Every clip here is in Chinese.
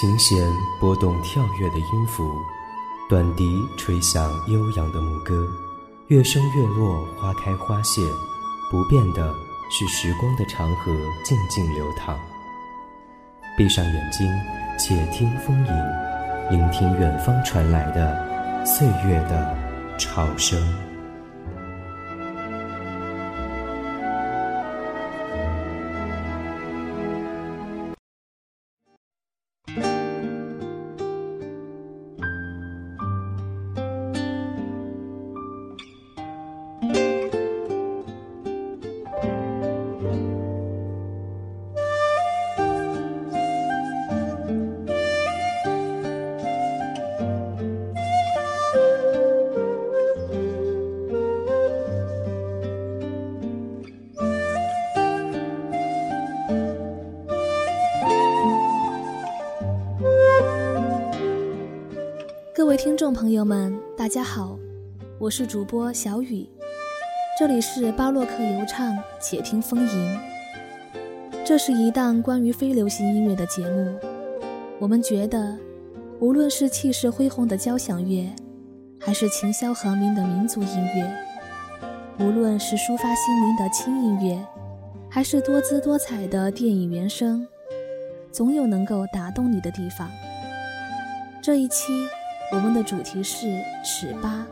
琴弦拨动跳跃的音符，短笛吹响悠扬的牧歌，月升月落，花开花谢，不变的是时光的长河静静流淌。闭上眼睛，且听风吟，聆听远方传来的岁月的潮声。众朋友们，大家好，我是主播小雨，这里是巴洛克游唱，且听风吟。这是一档关于非流行音乐的节目。我们觉得，无论是气势恢宏的交响乐，还是琴箫和鸣的民族音乐，无论是抒发心灵的轻音乐，还是多姿多彩的电影原声，总有能够打动你的地方。这一期。我们的主题是尺八。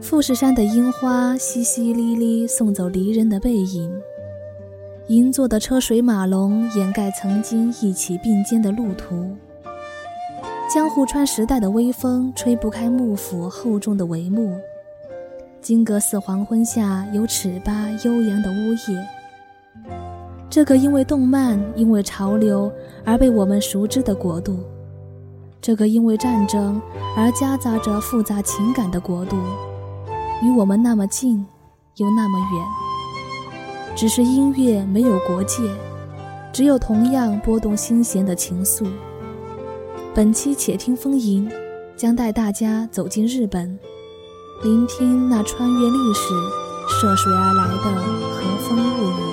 富士山的樱花淅淅沥沥送走离人的背影，银座的车水马龙掩盖曾经一起并肩的路途。江户川时代的微风吹不开幕府厚重的帷幕，金阁寺黄昏下有尺八悠扬的呜咽。这个因为动漫、因为潮流而被我们熟知的国度，这个因为战争而夹杂着复杂情感的国度，与我们那么近，又那么远。只是音乐没有国界，只有同样拨动心弦的情愫。本期且听风吟，将带大家走进日本，聆听那穿越历史、涉水而来的和风物语。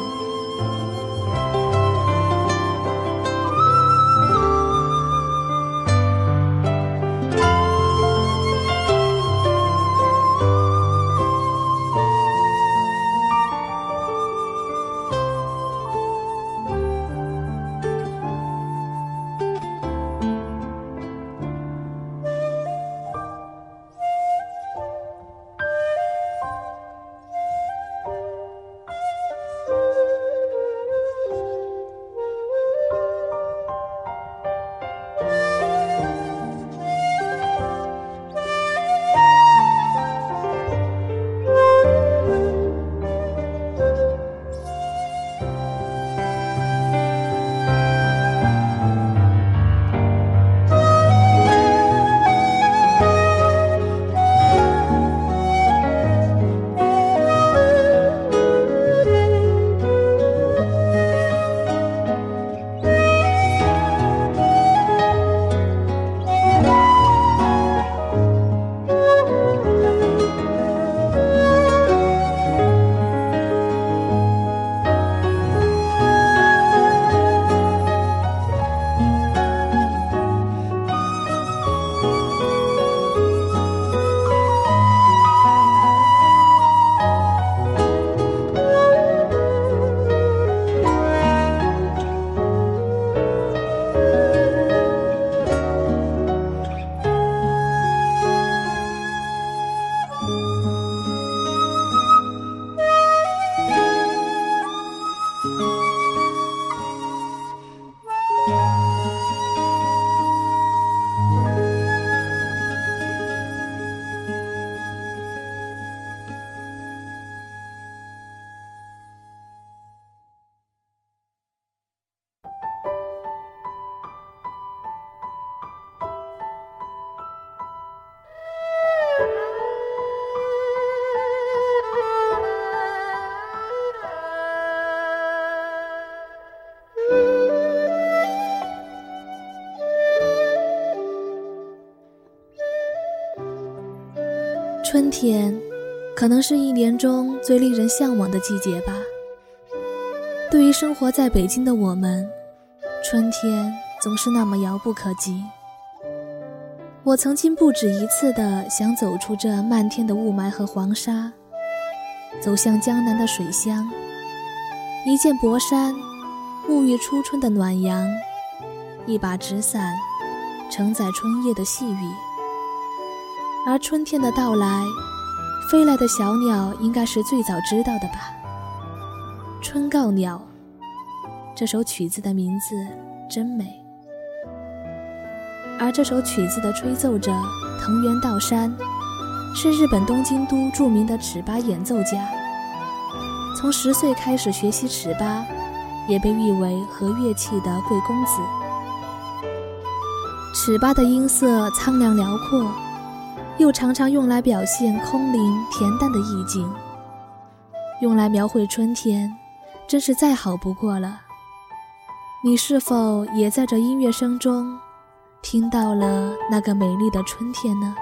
春天，可能是一年中最令人向往的季节吧。对于生活在北京的我们，春天总是那么遥不可及。我曾经不止一次的想走出这漫天的雾霾和黄沙，走向江南的水乡，一件薄衫，沐浴初春的暖阳，一把纸伞，承载春夜的细雨。而春天的到来，飞来的小鸟应该是最早知道的吧。《春告鸟》这首曲子的名字真美，而这首曲子的吹奏者藤原道山，是日本东京都著名的尺八演奏家。从十岁开始学习尺八，也被誉为和乐器的贵公子。尺八的音色苍凉辽阔，又常常用来表现空灵恬淡的意境，用来描绘春天。真是再好不过了。你是否也在这音乐声中，听到了那个美丽的春天呢？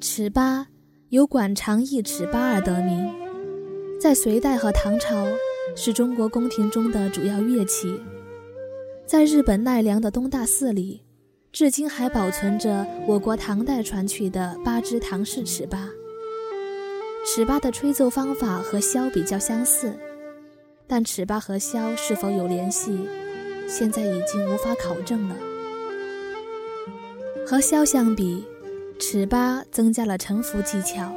尺八由管长一尺八而得名，在隋代和唐朝是中国宫廷中的主要乐器。在日本奈良的东大寺里，至今还保存着我国唐代传去的八支唐式尺八。尺八的吹奏方法和箫比较相似，但尺八和箫是否有联系，现在已经无法考证了。和箫相比，尺八增加了沉浮技巧，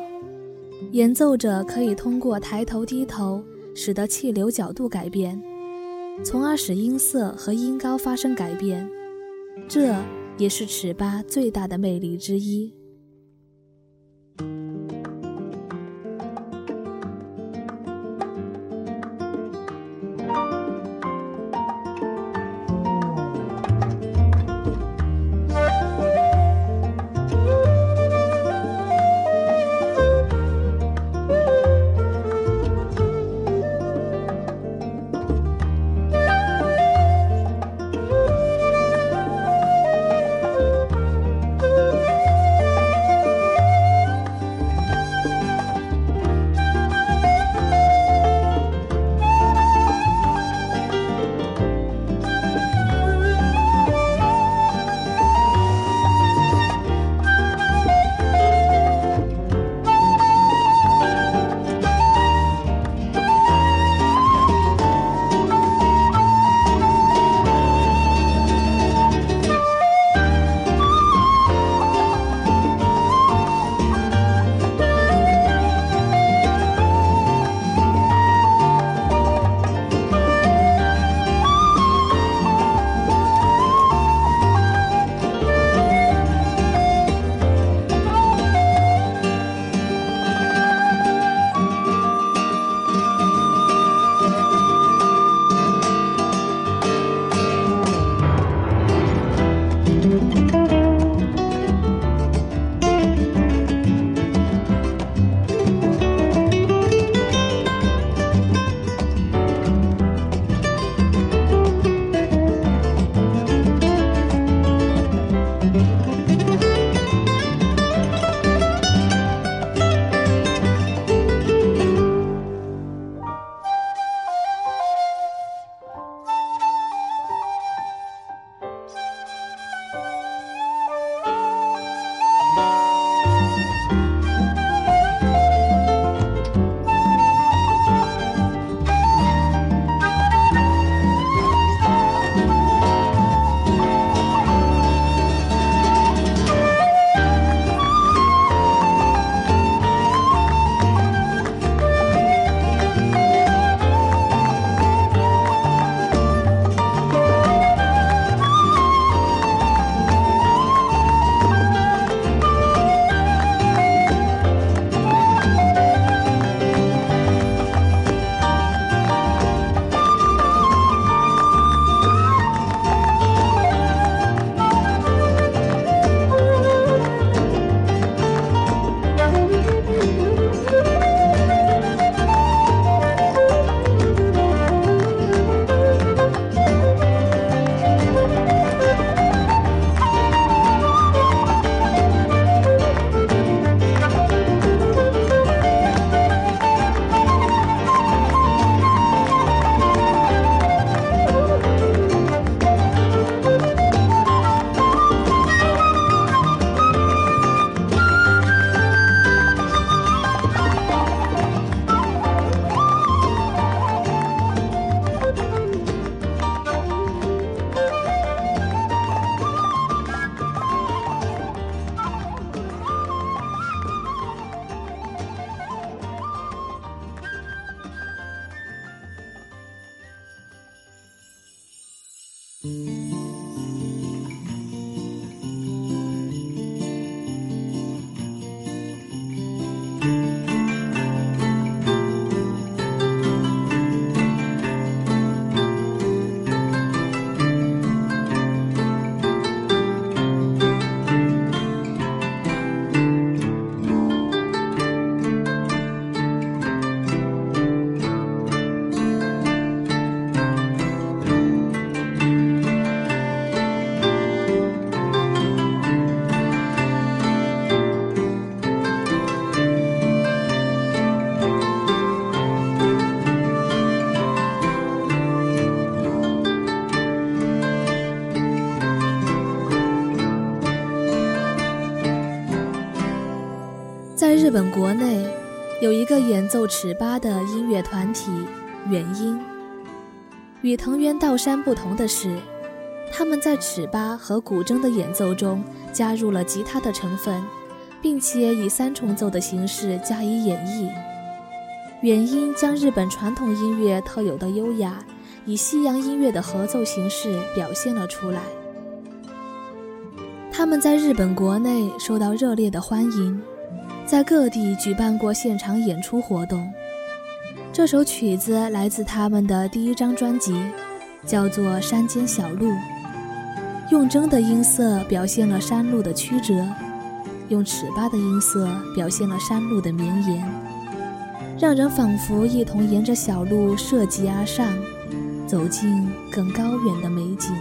演奏者可以通过抬头低头，使得气流角度改变。从而使音色和音高发生改变，这也是尺八最大的魅力之一。日本国内有一个演奏尺八的音乐团体元音，与藤原道山不同的是，他们在尺八和古筝的演奏中加入了吉他的成分，并且以三重奏的形式加以演绎。元音将日本传统音乐特有的优雅，以西洋音乐的合奏形式表现了出来。他们在日本国内受到热烈的欢迎，在各地举办过现场演出活动。这首曲子来自他们的第一张专辑，叫做《山间小路》，用筝的音色表现了山路的曲折，用尺八的音色表现了山路的绵延，让人仿佛一同沿着小路涉级而上，走进更高远的美景。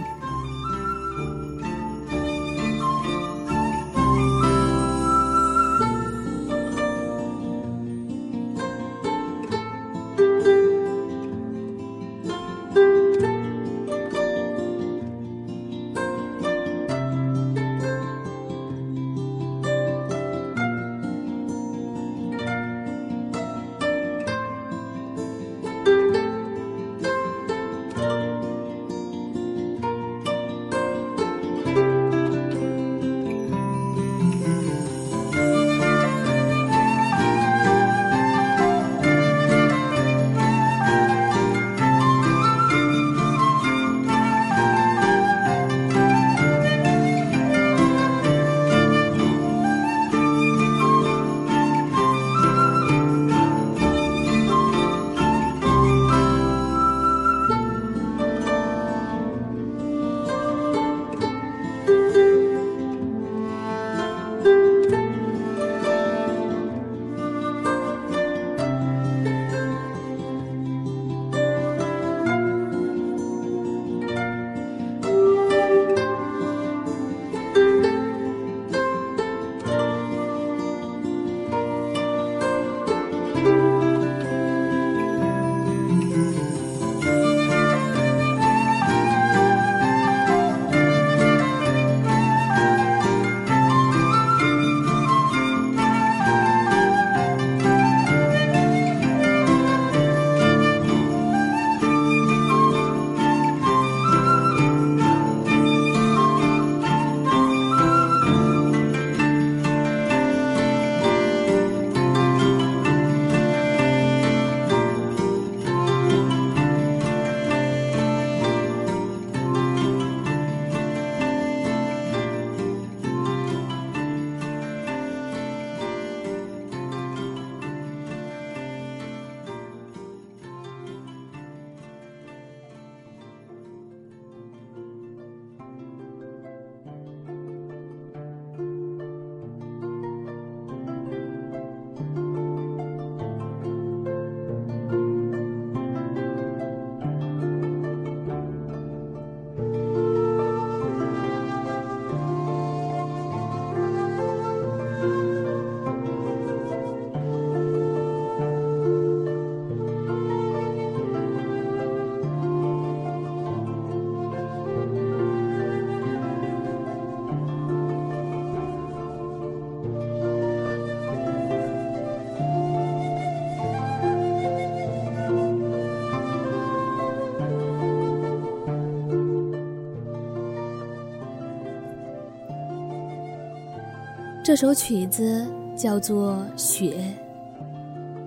这首曲子叫做《雪》。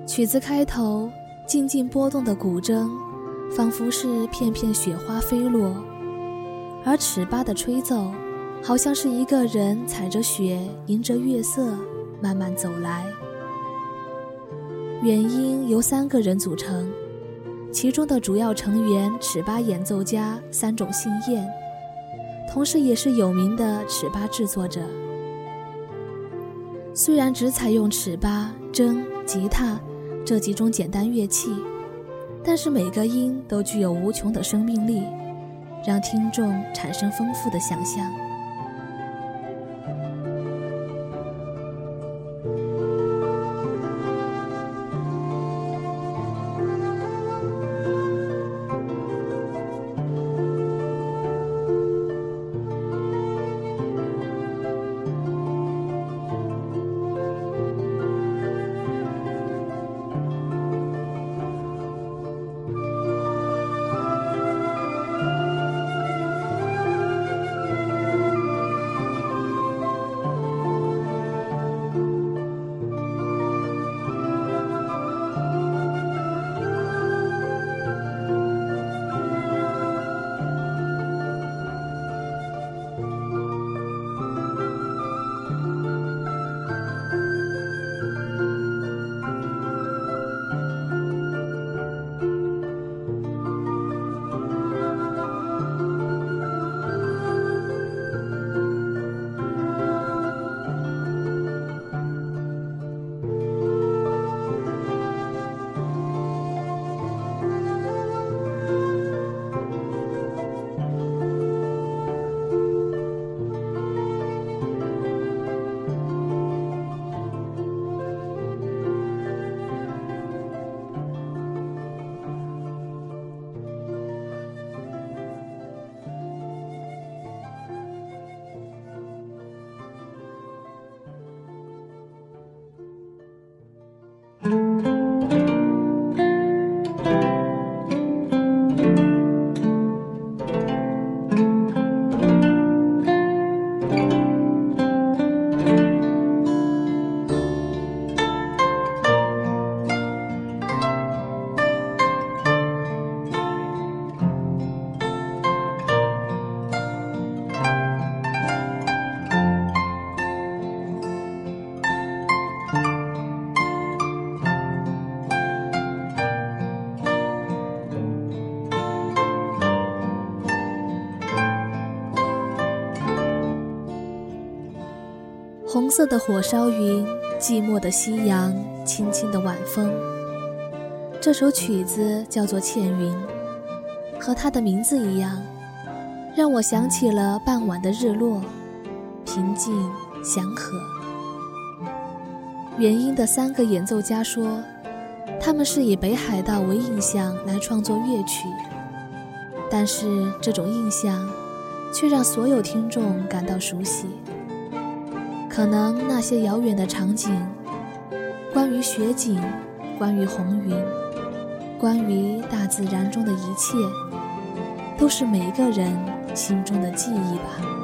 曲子开头，静静波动的古筝，仿佛是片片雪花飞落，而尺八的吹奏，好像是一个人踩着雪，迎着月色慢慢走来。原音由三个人组成，其中的主要成员尺八演奏家三种信彦，同时也是有名的尺八制作者。虽然只采用尺八、筝、吉他这几种简单乐器，但是每个音都具有无穷的生命力，让听众产生丰富的想象。红色的火烧云，寂寞的夕阳，轻轻的晚风。这首曲子叫做《倩云》，和它的名字一样，让我想起了傍晚的日落，平静祥和。原音的三个演奏家说，他们是以北海道为印象来创作乐曲，但是这种印象却让所有听众感到熟悉。可能那些遥远的场景，关于雪景，关于红云，关于大自然中的一切，都是每一个人心中的记忆吧。